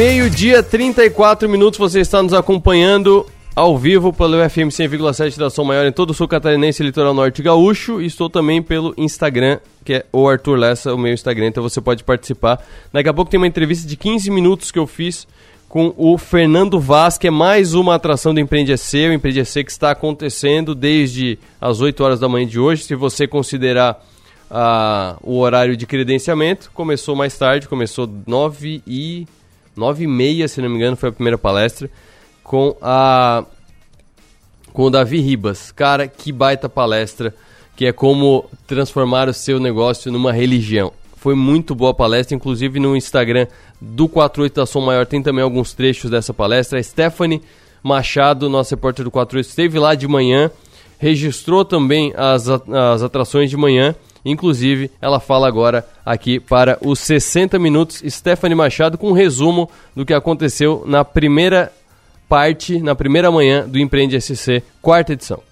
Meio-dia, 34 minutos, você está nos acompanhando ao vivo pelo FM 100,7 da Som Maior em todo o sul catarinense litoral norte gaúcho. Estou também pelo Instagram, que é o Arthur Lessa, o meu Instagram, então você pode participar. Daqui a pouco tem uma entrevista de 15 minutos que eu fiz com o Fernando Vaz, que é mais uma atração do Empreende EC, o Empreende EC que está acontecendo desde as 8 horas da manhã de hoje. Se você considerar ah, o horário de credenciamento, começou mais tarde, começou 9 e 9 e meia, se não me engano, foi a primeira palestra, com a com o Davi Ribas. Cara, que baita palestra, que é como transformar o seu negócio numa religião. Foi muito boa a palestra, inclusive no Instagram do 48 da Som Maior tem também alguns trechos dessa palestra. A Stephanie Machado, nossa repórter do 48, esteve lá de manhã, registrou também as, as atrações de manhã Inclusive, ela fala agora aqui para os 60 minutos Stephanie Machado com um resumo do que aconteceu na primeira parte, na primeira manhã do Empreende SC, quarta edição.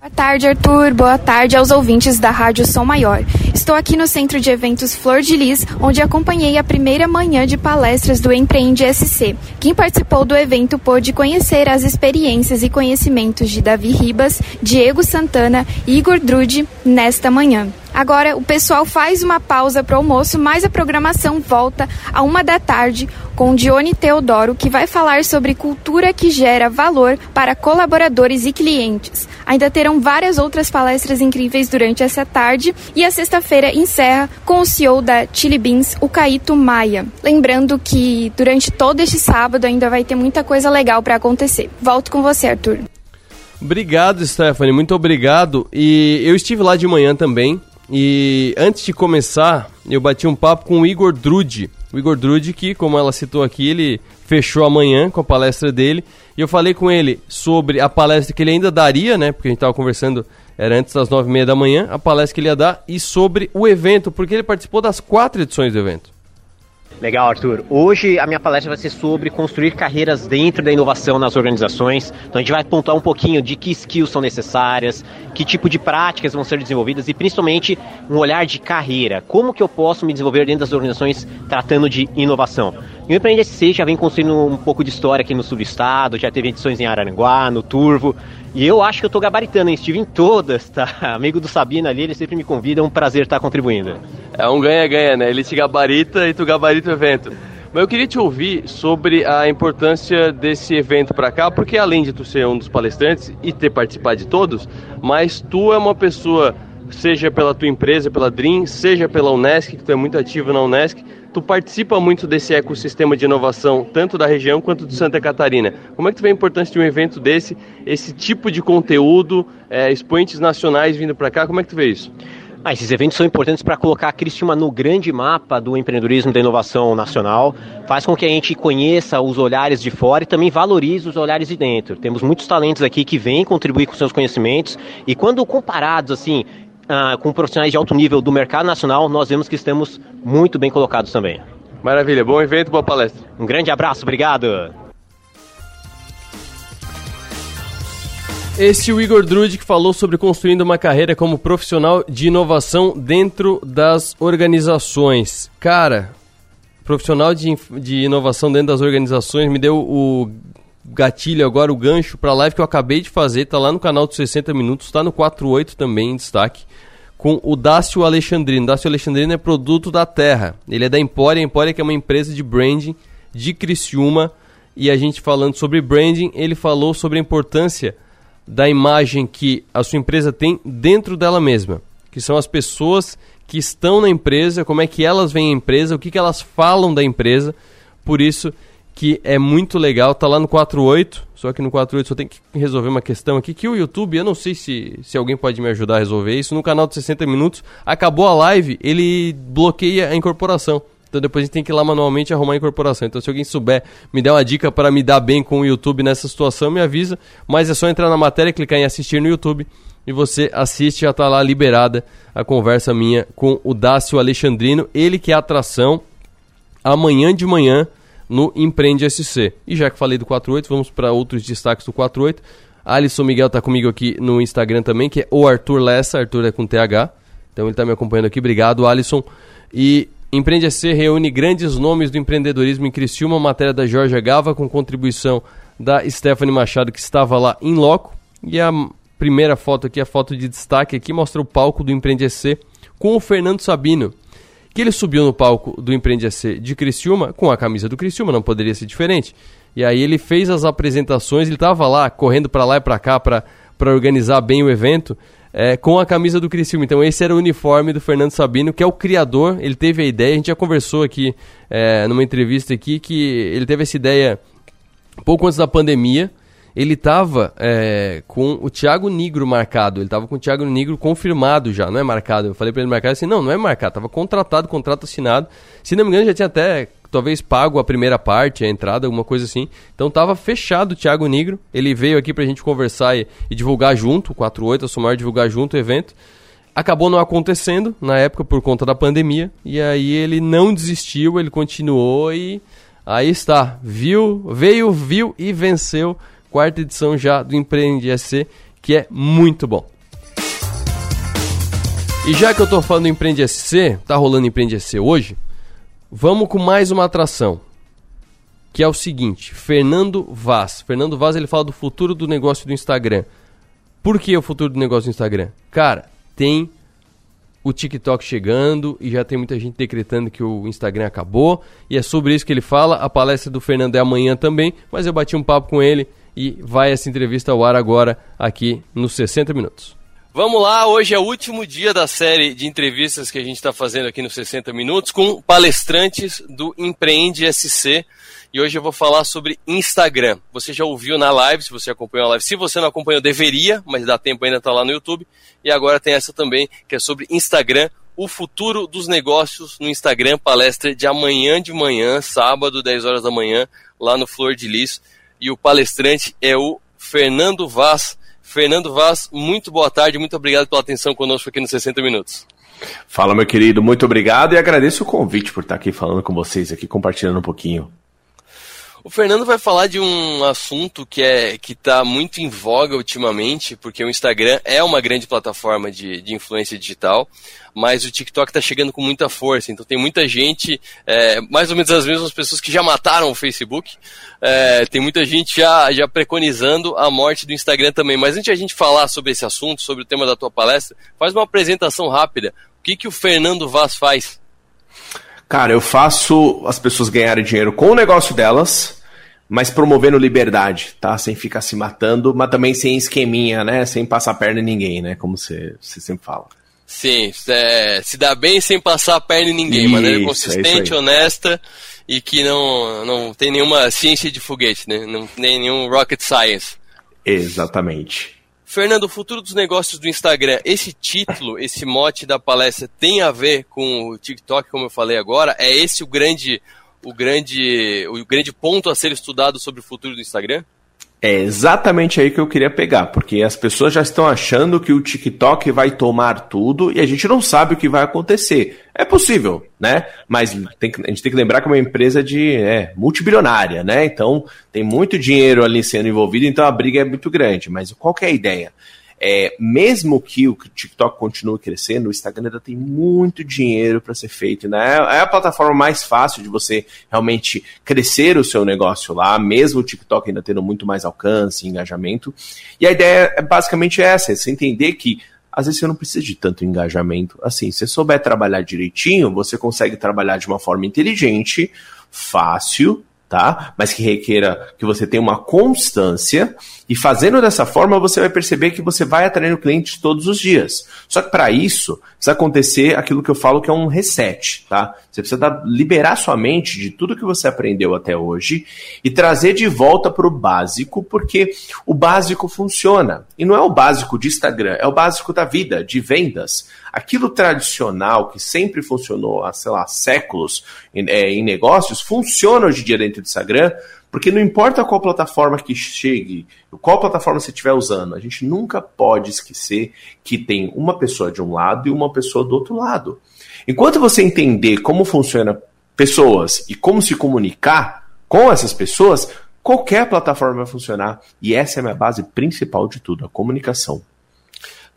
Boa tarde, Arthur. Boa tarde aos ouvintes da Rádio Som Maior. Estou aqui no Centro de Eventos Flor de Lis, onde acompanhei a primeira manhã de palestras do Empreende SC. Quem participou do evento pôde conhecer as experiências e conhecimentos de Davi Ribas, Diego Santana e Igor Drude nesta manhã. Agora o pessoal faz uma pausa para o almoço, mas a programação volta a uma da tarde com Dione Teodoro, que vai falar sobre cultura que gera valor para colaboradores e clientes. Ainda terão várias outras palestras incríveis durante essa tarde e a sexta-feira encerra com o CEO da Chili Beans, o Caíto Maia. Lembrando que durante todo este sábado ainda vai ter muita coisa legal para acontecer. Volto com você, Arthur. Obrigado, Stephanie, muito obrigado. E eu estive lá de manhã também. E antes de começar, eu bati um papo com o Igor Drude. O Igor Drude, que, como ela citou aqui, ele fechou amanhã com a palestra dele. E eu falei com ele sobre a palestra que ele ainda daria, né? Porque a gente estava conversando, era antes das nove e meia da manhã, a palestra que ele ia dar, e sobre o evento, porque ele participou das quatro edições do evento. Legal, Arthur. Hoje a minha palestra vai ser sobre construir carreiras dentro da inovação nas organizações. Então a gente vai pontuar um pouquinho de que skills são necessárias, que tipo de práticas vão ser desenvolvidas e principalmente um olhar de carreira. Como que eu posso me desenvolver dentro das organizações tratando de inovação? E o Empreende SC já vem construindo um pouco de história aqui no sul do estado, já teve edições em Araranguá, no Turvo. E eu acho que eu tô gabaritando, hein? Estive em todas, tá? Amigo do Sabino ali, ele sempre me convida, é um prazer estar contribuindo. É um ganha-ganha, né? Ele te gabarita e tu gabarita o evento. Mas eu queria te ouvir sobre a importância desse evento para cá, porque além de tu ser um dos palestrantes e ter participado de todos, mas tu é uma pessoa, seja pela tua empresa, pela Dream, seja pela Unesc, que tu é muito ativo na Unesc, tu participa muito desse ecossistema de inovação, tanto da região quanto de Santa Catarina. Como é que tu vê a importância de um evento desse, esse tipo de conteúdo, é, expoentes nacionais vindo para cá, como é que tu vê isso? Ah, esses eventos são importantes para colocar a Criciúma no grande mapa do empreendedorismo da inovação nacional, faz com que a gente conheça os olhares de fora e também valorize os olhares de dentro. Temos muitos talentos aqui que vêm contribuir com seus conhecimentos e quando comparados assim ah, com profissionais de alto nível do mercado nacional, nós vemos que estamos muito bem colocados também. Maravilha, bom evento, boa palestra. Um grande abraço, obrigado. Esse é o Igor Drude que falou sobre construindo uma carreira como profissional de inovação dentro das organizações. Cara, profissional de, de inovação dentro das organizações me deu o gatilho agora, o gancho para a live que eu acabei de fazer, tá lá no canal dos 60 minutos, tá no 48 também em destaque, com o Dácio Alexandrino. Dácio Alexandrino é produto da Terra. Ele é da Empória, a Empória que é uma empresa de branding de Criciúma, e a gente falando sobre branding, ele falou sobre a importância da imagem que a sua empresa tem dentro dela mesma, que são as pessoas que estão na empresa, como é que elas veem a empresa, o que, que elas falam da empresa. Por isso que é muito legal, tá lá no 48, só que no 48 só tem que resolver uma questão aqui, que o YouTube, eu não sei se, se alguém pode me ajudar a resolver isso, no canal de 60 minutos, acabou a live, ele bloqueia a incorporação. Então depois a gente tem que ir lá manualmente arrumar a incorporação. Então se alguém souber me der uma dica para me dar bem com o YouTube nessa situação, me avisa. Mas é só entrar na matéria, clicar em assistir no YouTube e você assiste, já está lá liberada a conversa minha com o Dácio Alexandrino, ele que é atração amanhã de manhã no Empreende SC. E já que falei do 48, vamos para outros destaques do 48. Alisson Miguel está comigo aqui no Instagram também, que é o Arthur Lessa, Arthur é com TH. Então ele está me acompanhando aqui, obrigado Alisson. E Empreende SC reúne grandes nomes do empreendedorismo em Criciúma, matéria da Jorge Gava, com contribuição da Stephanie Machado, que estava lá em loco. E a primeira foto aqui, a foto de destaque aqui, mostra o palco do Empreende SC com o Fernando Sabino, que ele subiu no palco do Empreende SC de Criciúma com a camisa do Criciúma, não poderia ser diferente. E aí ele fez as apresentações, ele estava lá correndo para lá e para cá para organizar bem o evento é, com a camisa do Criciúma. Então esse era o uniforme do Fernando Sabino, que é o criador, ele teve a ideia, a gente já conversou aqui é, numa entrevista aqui, que ele teve essa ideia pouco antes da pandemia, ele estava é, com o Thiago Negro marcado, ele estava com o Thiago Negro confirmado já, não é marcado. Eu falei para ele marcar assim, não, não é marcado, estava contratado, contrato assinado. Se não me engano, já tinha até talvez pago a primeira parte, a entrada, alguma coisa assim. Então estava fechado o Thiago Negro. Ele veio aqui para a gente conversar e, e, divulgar junto, 48, a Sumar divulgar junto o evento. Acabou não acontecendo na época por conta da pandemia. E aí ele não desistiu, ele continuou e aí está. Viu, veio, viu e venceu. Quarta edição já do Empreende SC, que é muito bom. E já que eu estou falando do Empreende SC, tá rolando Empreende SC hoje, Vamos com mais uma atração. Que é o seguinte, Fernando Vaz. Fernando Vaz ele fala do futuro do negócio do Instagram. Por que o futuro do negócio do Instagram? Cara, tem o TikTok chegando e já tem muita gente decretando que o Instagram acabou. E é sobre isso que ele fala. A palestra do Fernando é amanhã também, mas eu bati um papo com ele e vai essa entrevista ao ar agora aqui nos 60 minutos. Vamos lá, hoje é o último dia da série de entrevistas que a gente está fazendo aqui nos 60 Minutos com palestrantes do Empreende SC. E hoje eu vou falar sobre Instagram. Você já ouviu na live, se você acompanhou a live. Se você não acompanhou, deveria, mas dá tempo ainda, está lá no YouTube. E agora tem essa também, que é sobre Instagram, o futuro dos negócios no Instagram, palestra de amanhã de manhã, sábado, 10 horas da manhã, lá no Flor de Lis. E o palestrante é o Fernando Vaz, Fernando Vaz, muito boa tarde, muito obrigado pela atenção conosco aqui nos 60 Minutos. Fala, meu querido, muito obrigado e agradeço o convite por estar aqui falando com vocês, aqui compartilhando um pouquinho. O Fernando vai falar de um assunto que é que está muito em voga ultimamente, porque o Instagram é uma grande plataforma de, de influência digital, mas o TikTok está chegando com muita força. Então tem muita gente, é, mais ou menos as mesmas pessoas que já mataram o Facebook, é, tem muita gente já, já preconizando a morte do Instagram também. Mas antes de a gente falar sobre esse assunto, sobre o tema da tua palestra, faz uma apresentação rápida. O que, que o Fernando Vaz faz? Cara, eu faço as pessoas ganharem dinheiro com o negócio delas, mas promovendo liberdade, tá? Sem ficar se matando, mas também sem esqueminha, né? Sem passar a perna em ninguém, né? Como você, sempre fala. Sim, é, se dá bem sem passar a perna em ninguém, Isso, maneira é consistente, é honesta e que não, não tem nenhuma ciência de foguete, né? Não tem nenhum rocket science. Exatamente. Fernando, o futuro dos negócios do Instagram, esse título, esse mote da palestra tem a ver com o TikTok, como eu falei agora? É esse o grande, o grande, o grande ponto a ser estudado sobre o futuro do Instagram? É exatamente aí que eu queria pegar, porque as pessoas já estão achando que o TikTok vai tomar tudo e a gente não sabe o que vai acontecer. É possível, né? Mas que, a gente tem que lembrar que é uma empresa de é, multibilionária, né? Então tem muito dinheiro ali sendo envolvido, então a briga é muito grande. Mas qual é a ideia? É, mesmo que o TikTok continue crescendo, o Instagram ainda tem muito dinheiro para ser feito. Né? É a plataforma mais fácil de você realmente crescer o seu negócio lá, mesmo o TikTok ainda tendo muito mais alcance, engajamento. E a ideia é basicamente essa: é você entender que às vezes você não precisa de tanto engajamento. Assim, se você souber trabalhar direitinho, você consegue trabalhar de uma forma inteligente, fácil, tá? Mas que requeira que você tenha uma constância e fazendo dessa forma, você vai perceber que você vai atraindo clientes todos os dias. Só que para isso, precisa acontecer aquilo que eu falo que é um reset, tá? Você precisa dar, liberar sua mente de tudo que você aprendeu até hoje e trazer de volta para o básico, porque o básico funciona. E não é o básico de Instagram, é o básico da vida, de vendas. Aquilo tradicional que sempre funcionou há, sei lá, séculos em, é, em negócios, funciona hoje em dia dentro do Instagram porque não importa qual plataforma que chegue, qual plataforma você estiver usando, a gente nunca pode esquecer que tem uma pessoa de um lado e uma pessoa do outro lado. Enquanto você entender como funciona pessoas e como se comunicar com essas pessoas, qualquer plataforma vai funcionar. E essa é a minha base principal de tudo, a comunicação.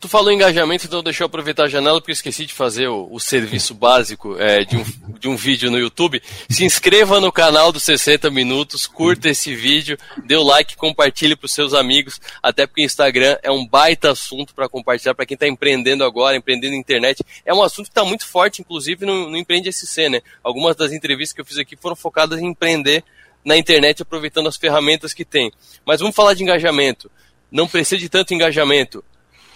Tu falou em engajamento, então deixa eu aproveitar a janela porque eu esqueci de fazer o, o serviço básico é, de, um, de um vídeo no YouTube. Se inscreva no canal dos 60 Minutos, curta esse vídeo, dê o like, compartilhe para os seus amigos, até porque o Instagram é um baita assunto para compartilhar para quem está empreendendo agora, empreendendo na internet. É um assunto que está muito forte, inclusive, no, no Empreende SC, né? Algumas das entrevistas que eu fiz aqui foram focadas em empreender na internet, aproveitando as ferramentas que tem. Mas vamos falar de engajamento. Não precisa de tanto engajamento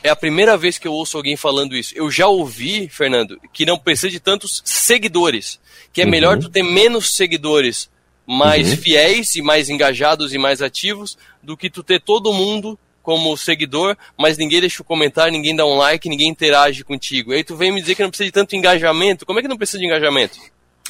é a primeira vez que eu ouço alguém falando isso. Eu já ouvi, Fernando, que não precisa de tantos seguidores. Que é uhum. melhor tu ter menos seguidores mais uhum. fiéis e mais engajados e mais ativos do que tu ter todo mundo como seguidor, mas ninguém deixa o um comentário, ninguém dá um like, ninguém interage contigo. E aí tu vem me dizer que não precisa de tanto engajamento. Como é que não precisa de engajamento?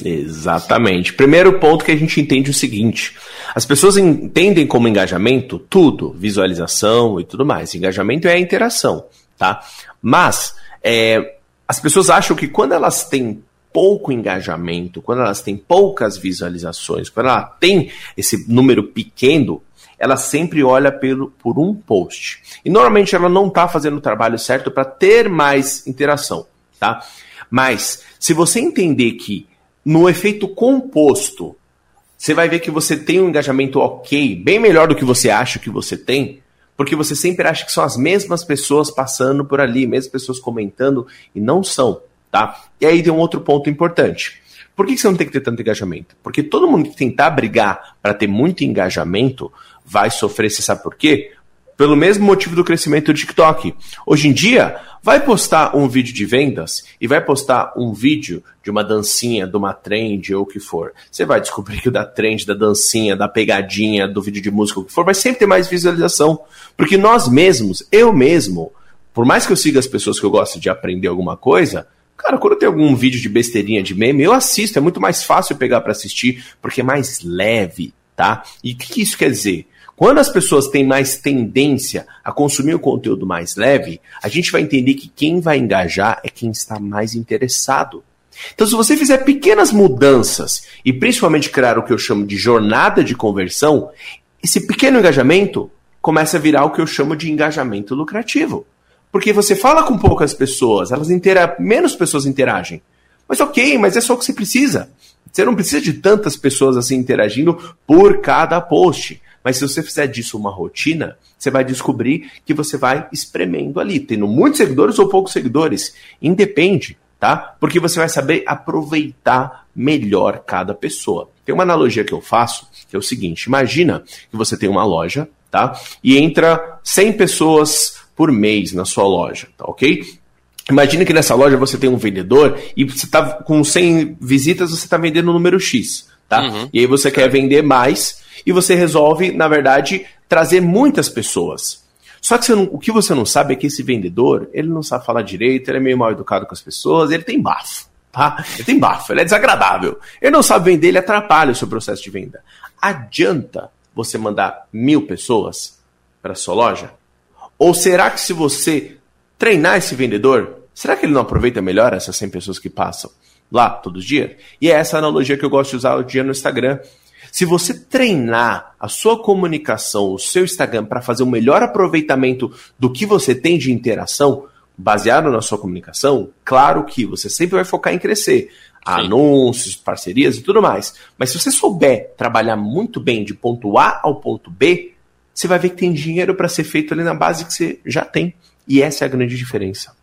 Exatamente. Primeiro ponto que a gente entende o seguinte: as pessoas entendem como engajamento tudo, visualização e tudo mais. Engajamento é a interação, tá? Mas é, as pessoas acham que quando elas têm pouco engajamento, quando elas têm poucas visualizações, quando ela tem esse número pequeno, ela sempre olha pelo, por um post. E normalmente ela não está fazendo o trabalho certo para ter mais interação, tá? Mas se você entender que no efeito composto, você vai ver que você tem um engajamento ok, bem melhor do que você acha que você tem, porque você sempre acha que são as mesmas pessoas passando por ali, mesmas pessoas comentando, e não são, tá? E aí tem um outro ponto importante. Por que você não tem que ter tanto engajamento? Porque todo mundo que tentar brigar para ter muito engajamento vai sofrer, você sabe por quê? Pelo mesmo motivo do crescimento do TikTok. Hoje em dia, vai postar um vídeo de vendas e vai postar um vídeo de uma dancinha, de uma trend ou o que for. Você vai descobrir que o da trend, da dancinha, da pegadinha, do vídeo de música, o que for, vai sempre ter mais visualização. Porque nós mesmos, eu mesmo, por mais que eu siga as pessoas que eu gosto de aprender alguma coisa, Cara, quando tem algum vídeo de besteirinha de meme, eu assisto, é muito mais fácil pegar para assistir, porque é mais leve, tá? E o que, que isso quer dizer? Quando as pessoas têm mais tendência a consumir o conteúdo mais leve, a gente vai entender que quem vai engajar é quem está mais interessado. Então, se você fizer pequenas mudanças e principalmente criar o que eu chamo de jornada de conversão, esse pequeno engajamento começa a virar o que eu chamo de engajamento lucrativo. Porque você fala com poucas pessoas, elas intera menos pessoas interagem. Mas ok, mas é só o que você precisa. Você não precisa de tantas pessoas assim interagindo por cada post. Mas se você fizer disso uma rotina, você vai descobrir que você vai espremendo ali, tendo muitos seguidores ou poucos seguidores. Independe, tá? Porque você vai saber aproveitar melhor cada pessoa. Tem uma analogia que eu faço, que é o seguinte: imagina que você tem uma loja, tá? E entra 100 pessoas por mês na sua loja, tá ok? Imagina que nessa loja você tem um vendedor e você tá com 100 visitas, você está vendendo o número X, tá? Uhum. E aí você quer vender mais e você resolve, na verdade, trazer muitas pessoas. Só que não, o que você não sabe é que esse vendedor, ele não sabe falar direito, ele é meio mal educado com as pessoas, ele tem bafo, tá? Ele tem bafo, ele é desagradável. Ele não sabe vender, ele atrapalha o seu processo de venda. Adianta você mandar mil pessoas para sua loja? Ou será que se você treinar esse vendedor, será que ele não aproveita melhor essas 100 pessoas que passam lá todos os dias? E é essa analogia que eu gosto de usar o dia no Instagram. Se você treinar a sua comunicação, o seu Instagram, para fazer um melhor aproveitamento do que você tem de interação, baseado na sua comunicação, claro que você sempre vai focar em crescer. Sim. Anúncios, parcerias e tudo mais. Mas se você souber trabalhar muito bem de ponto A ao ponto B, você vai ver que tem dinheiro para ser feito ali na base que você já tem. E essa é a grande diferença.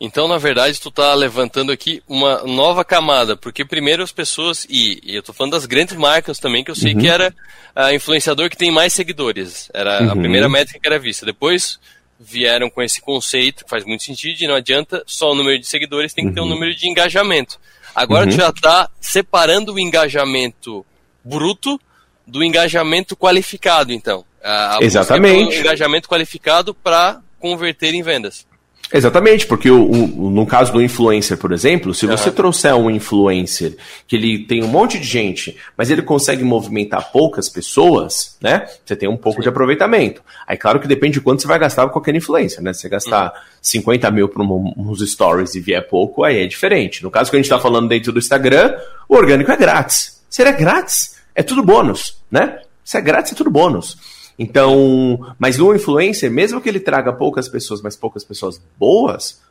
Então, na verdade, tu está levantando aqui uma nova camada, porque primeiro as pessoas, e, e eu estou falando das grandes marcas também, que eu sei uhum. que era a influenciador que tem mais seguidores. Era uhum. a primeira métrica que era vista. Depois vieram com esse conceito, que faz muito sentido, e não adianta só o número de seguidores, tem que uhum. ter um número de engajamento. Agora tu uhum. já está separando o engajamento bruto do engajamento qualificado, então. A, a Exatamente. engajamento qualificado para converter em vendas. Exatamente, porque o, o, no caso do influencer, por exemplo, se você uhum. trouxer um influencer que ele tem um monte de gente, mas ele consegue movimentar poucas pessoas, né? Você tem um pouco Sim. de aproveitamento. Aí, claro que depende de quanto você vai gastar com qualquer influencer, né? Se você gastar uhum. 50 mil para uns stories e vier pouco, aí é diferente. No caso que a gente está falando dentro do Instagram, o orgânico é grátis. Se ele é grátis, é tudo bônus, né? Se é grátis, é tudo bônus. Então, mas o influencer, mesmo que ele traga poucas pessoas, mas poucas pessoas boas,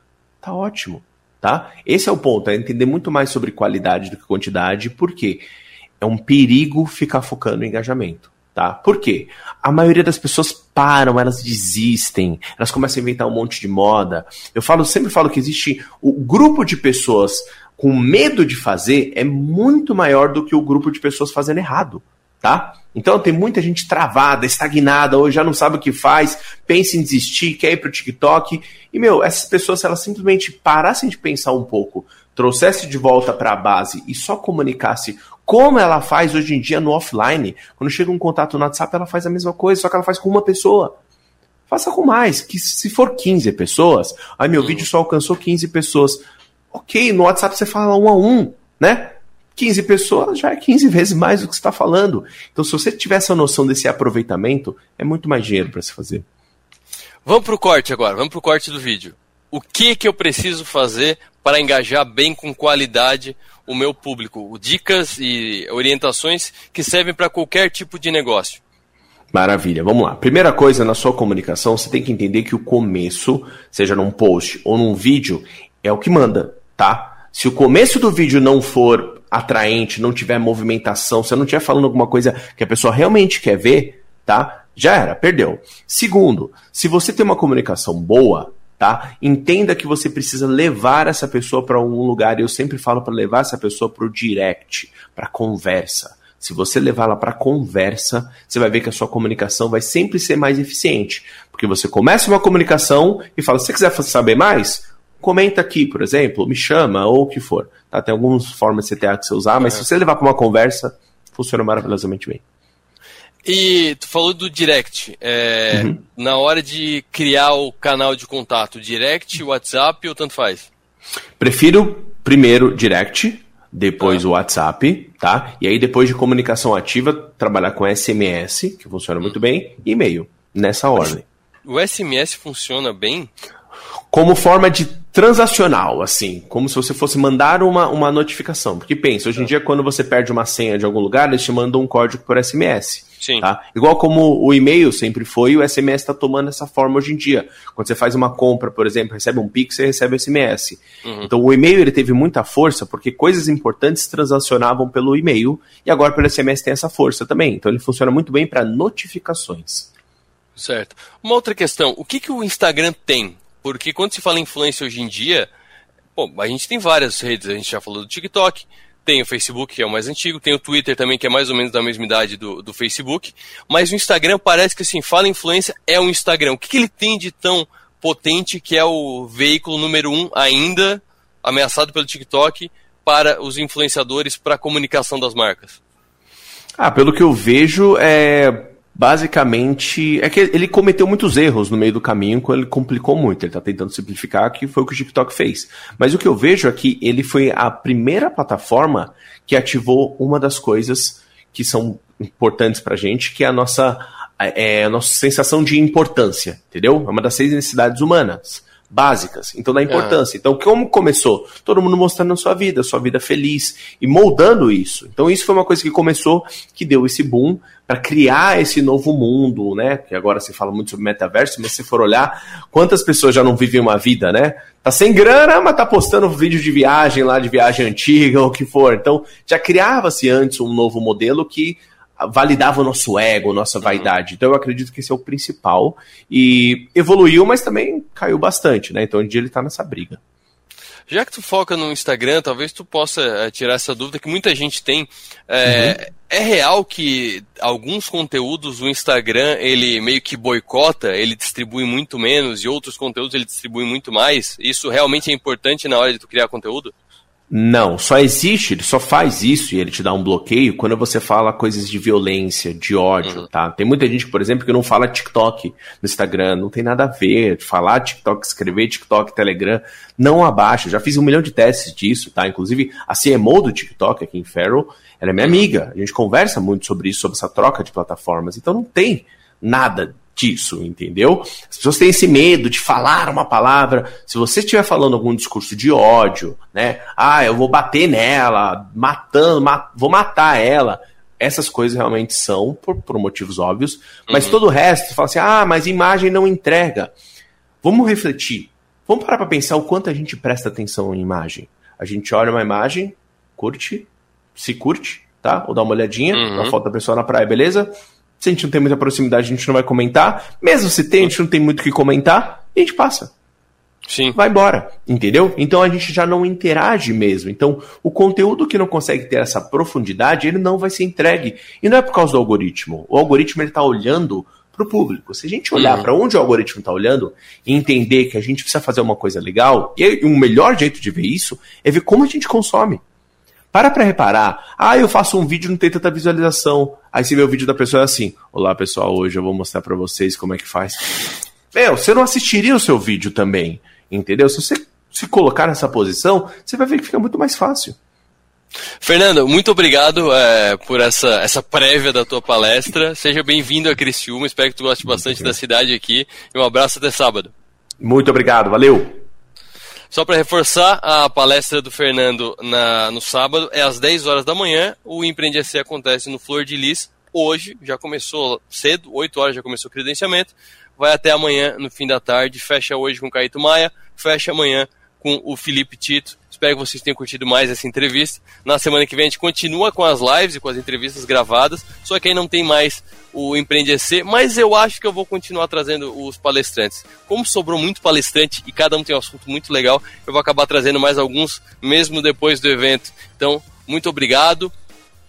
tá ótimo, tá? Esse é o ponto, é entender muito mais sobre qualidade do que quantidade, porque é um perigo ficar focando em engajamento. Tá? Por quê? A maioria das pessoas param, elas desistem, elas começam a inventar um monte de moda. Eu falo, sempre falo que existe o grupo de pessoas com medo de fazer é muito maior do que o grupo de pessoas fazendo errado, tá? Então tem muita gente travada, estagnada, ou já não sabe o que faz, pensa em desistir, quer ir pro TikTok. E, meu, essas pessoas, se elas simplesmente parassem de pensar um pouco, trouxesse de volta para a base e só comunicasse como ela faz hoje em dia no offline. Quando chega um contato no WhatsApp, ela faz a mesma coisa, só que ela faz com uma pessoa. Faça com mais, que se for 15 pessoas, aí meu vídeo só alcançou 15 pessoas. Ok, no WhatsApp você fala um a um, né? 15 pessoas já é 15 vezes mais do que você está falando. Então, se você tiver essa noção desse aproveitamento, é muito mais dinheiro para se fazer. Vamos para o corte agora, vamos para o corte do vídeo. O que, que eu preciso fazer para engajar bem com qualidade o meu público, dicas e orientações que servem para qualquer tipo de negócio. Maravilha, vamos lá. Primeira coisa na sua comunicação, você tem que entender que o começo, seja num post ou num vídeo, é o que manda, tá? Se o começo do vídeo não for atraente, não tiver movimentação, se eu não estiver falando alguma coisa que a pessoa realmente quer ver, tá? Já era, perdeu. Segundo, se você tem uma comunicação boa, tá? Entenda que você precisa levar essa pessoa para algum lugar. Eu sempre falo para levar essa pessoa para o direct, para conversa. Se você levá-la para conversa, você vai ver que a sua comunicação vai sempre ser mais eficiente, porque você começa uma comunicação e fala: se você quiser saber mais, comenta aqui, por exemplo, me chama ou o que for. Tá? Tem algumas formas de CTA que você usar, mas se você levar para uma conversa, funciona maravilhosamente bem. E tu falou do direct. É, uhum. Na hora de criar o canal de contato, direct, WhatsApp ou tanto faz? Prefiro primeiro direct, depois ah. o WhatsApp, tá? E aí depois de comunicação ativa, trabalhar com SMS, que funciona muito bem, e e-mail, nessa ordem. O SMS funciona bem? Como forma de transacional, assim, como se você fosse mandar uma, uma notificação. Porque pensa, hoje em dia, quando você perde uma senha de algum lugar, eles te mandam um código por SMS. Sim. Tá? Igual como o e-mail sempre foi, o SMS está tomando essa forma hoje em dia. Quando você faz uma compra, por exemplo, recebe um Pix, você recebe o SMS. Uhum. Então o e-mail ele teve muita força porque coisas importantes transacionavam pelo e-mail e agora pelo SMS tem essa força também. Então ele funciona muito bem para notificações. Certo. Uma outra questão, o que, que o Instagram tem? Porque quando se fala influência hoje em dia, bom, a gente tem várias redes, a gente já falou do TikTok, tem o Facebook, que é o mais antigo, tem o Twitter também, que é mais ou menos da mesma idade do, do Facebook. Mas o Instagram parece que assim, fala influência, é um Instagram. O que, que ele tem de tão potente que é o veículo número um ainda ameaçado pelo TikTok para os influenciadores para a comunicação das marcas? Ah, pelo que eu vejo, é basicamente é que ele cometeu muitos erros no meio do caminho ele complicou muito. Ele está tentando simplificar, que foi o que o TikTok fez. Mas o que eu vejo é que ele foi a primeira plataforma que ativou uma das coisas que são importantes para gente, que é a nossa, é, a nossa sensação de importância, entendeu? É uma das seis necessidades humanas básicas. Então dá importância. Então como começou? Todo mundo mostrando a sua vida, a sua vida feliz e moldando isso. Então isso foi uma coisa que começou, que deu esse boom para criar esse novo mundo, né? Que agora se fala muito sobre metaverso, mas se for olhar, quantas pessoas já não vivem uma vida, né? Tá sem grana, mas tá postando vídeo de viagem lá, de viagem antiga ou o que for. Então já criava-se antes um novo modelo que validava o nosso ego, nossa uhum. vaidade. Então eu acredito que esse é o principal. E evoluiu, mas também caiu bastante, né? Então hoje em dia ele tá nessa briga. Já que tu foca no Instagram, talvez tu possa eh, tirar essa dúvida que muita gente tem. É, uhum. é, real que alguns conteúdos o Instagram ele meio que boicota, ele distribui muito menos e outros conteúdos ele distribui muito mais? Isso realmente é importante na hora de tu criar conteúdo? Não, só existe, ele só faz isso e ele te dá um bloqueio quando você fala coisas de violência, de ódio, uhum. tá? Tem muita gente, por exemplo, que não fala TikTok no Instagram, não tem nada a ver. Falar TikTok, escrever TikTok, Telegram, não abaixa. Já fiz um milhão de testes disso, tá? Inclusive, a CMO do TikTok aqui em Ferro, ela é minha amiga. A gente conversa muito sobre isso, sobre essa troca de plataformas. Então não tem nada disso, entendeu? As pessoas têm esse medo de falar uma palavra. Se você estiver falando algum discurso de ódio, né? Ah, eu vou bater nela, matando, vou matar ela. Essas coisas realmente são, por, por motivos óbvios, mas uhum. todo o resto, fala assim, ah, mas imagem não entrega. Vamos refletir. Vamos parar para pensar o quanto a gente presta atenção em imagem. A gente olha uma imagem, curte, se curte, tá? Ou dá uma olhadinha uhum. na foto da pessoa na praia, beleza? Se a gente não tem muita proximidade, a gente não vai comentar. Mesmo se tem, a gente não tem muito o que comentar, e a gente passa. Sim. Vai embora, entendeu? Então a gente já não interage mesmo. Então, o conteúdo que não consegue ter essa profundidade, ele não vai ser entregue. E não é por causa do algoritmo. O algoritmo ele tá olhando para o público. Se a gente olhar uhum. para onde o algoritmo está olhando e entender que a gente precisa fazer uma coisa legal, e o melhor jeito de ver isso é ver como a gente consome. Para para reparar. Ah, eu faço um vídeo, não tem tanta visualização. Aí você vê o vídeo da pessoa é assim: Olá pessoal, hoje eu vou mostrar para vocês como é que faz. Meu, você não assistiria o seu vídeo também. Entendeu? Se você se colocar nessa posição, você vai ver que fica muito mais fácil. Fernando, muito obrigado é, por essa, essa prévia da tua palestra. Seja bem-vindo a Criciúma. Espero que tu goste bastante da cidade aqui. E um abraço até sábado. Muito obrigado, valeu. Só para reforçar, a palestra do Fernando na, no sábado é às 10 horas da manhã. O Empreende SC acontece no Flor de Lis. Hoje já começou cedo, 8 horas já começou o credenciamento. Vai até amanhã, no fim da tarde. Fecha hoje com o Caíto Maia, fecha amanhã com o Felipe Tito. Espero que vocês tenham curtido mais essa entrevista. Na semana que vem a gente continua com as lives e com as entrevistas gravadas, só que aí não tem mais o Empreende EC, mas eu acho que eu vou continuar trazendo os palestrantes. Como sobrou muito palestrante e cada um tem um assunto muito legal, eu vou acabar trazendo mais alguns mesmo depois do evento. Então, muito obrigado.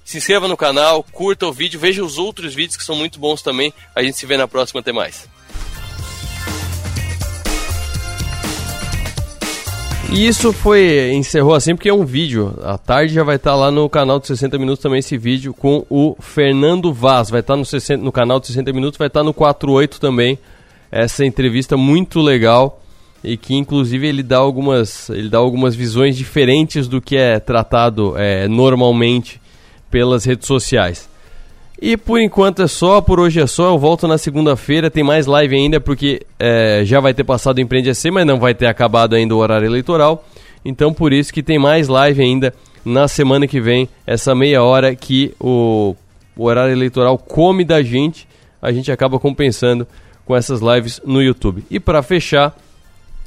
Se inscreva no canal, curta o vídeo, veja os outros vídeos que são muito bons também. A gente se vê na próxima, até mais. E isso foi. encerrou assim porque é um vídeo. À tarde já vai estar tá lá no canal de 60 Minutos também esse vídeo com o Fernando Vaz. Vai estar tá no, 60, no canal de 60 Minutos, vai estar tá no 48 também. Essa entrevista muito legal e que inclusive ele dá algumas, ele dá algumas visões diferentes do que é tratado é, normalmente pelas redes sociais. E por enquanto é só, por hoje é só. Eu volto na segunda-feira, tem mais live ainda, porque é, já vai ter passado o Empreende AC, mas não vai ter acabado ainda o horário eleitoral. Então por isso que tem mais live ainda na semana que vem, essa meia hora que o, o horário eleitoral come da gente, a gente acaba compensando com essas lives no YouTube. E para fechar,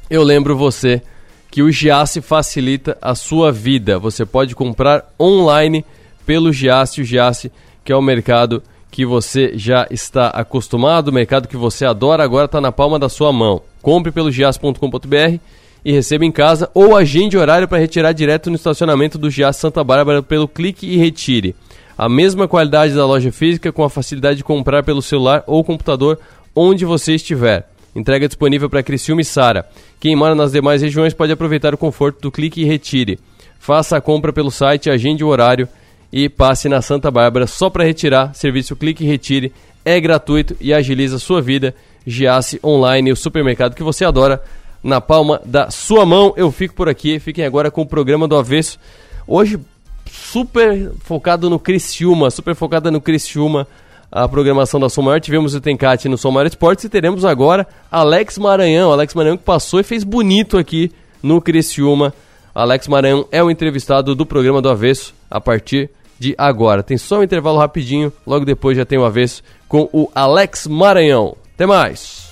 eu lembro você que o Giasse facilita a sua vida. Você pode comprar online pelo Giasse, o Giasse que é o mercado que você já está acostumado, o mercado que você adora, agora está na palma da sua mão. Compre pelo gias.com.br e receba em casa ou agende horário para retirar direto no estacionamento do Gias Santa Bárbara pelo clique e retire. A mesma qualidade da loja física com a facilidade de comprar pelo celular ou computador onde você estiver. Entrega disponível para Criciúma e Sara. Quem mora nas demais regiões pode aproveitar o conforto do clique e retire. Faça a compra pelo site, agende o horário e passe na Santa Bárbara só para retirar. Serviço Clique e Retire é gratuito e agiliza a sua vida. Giasse Online, o supermercado que você adora, na palma da sua mão. Eu fico por aqui. Fiquem agora com o programa do Avesso. Hoje, super focado no Criciúma, super focada no Criciúma a programação da Som Maior. Tivemos o Tencate no Som Maior Esportes e teremos agora Alex Maranhão. Alex Maranhão que passou e fez bonito aqui no Criciúma. Alex Maranhão é o entrevistado do programa do Avesso a partir de agora. Tem só um intervalo rapidinho, logo depois já tem o avesso com o Alex Maranhão. Até mais!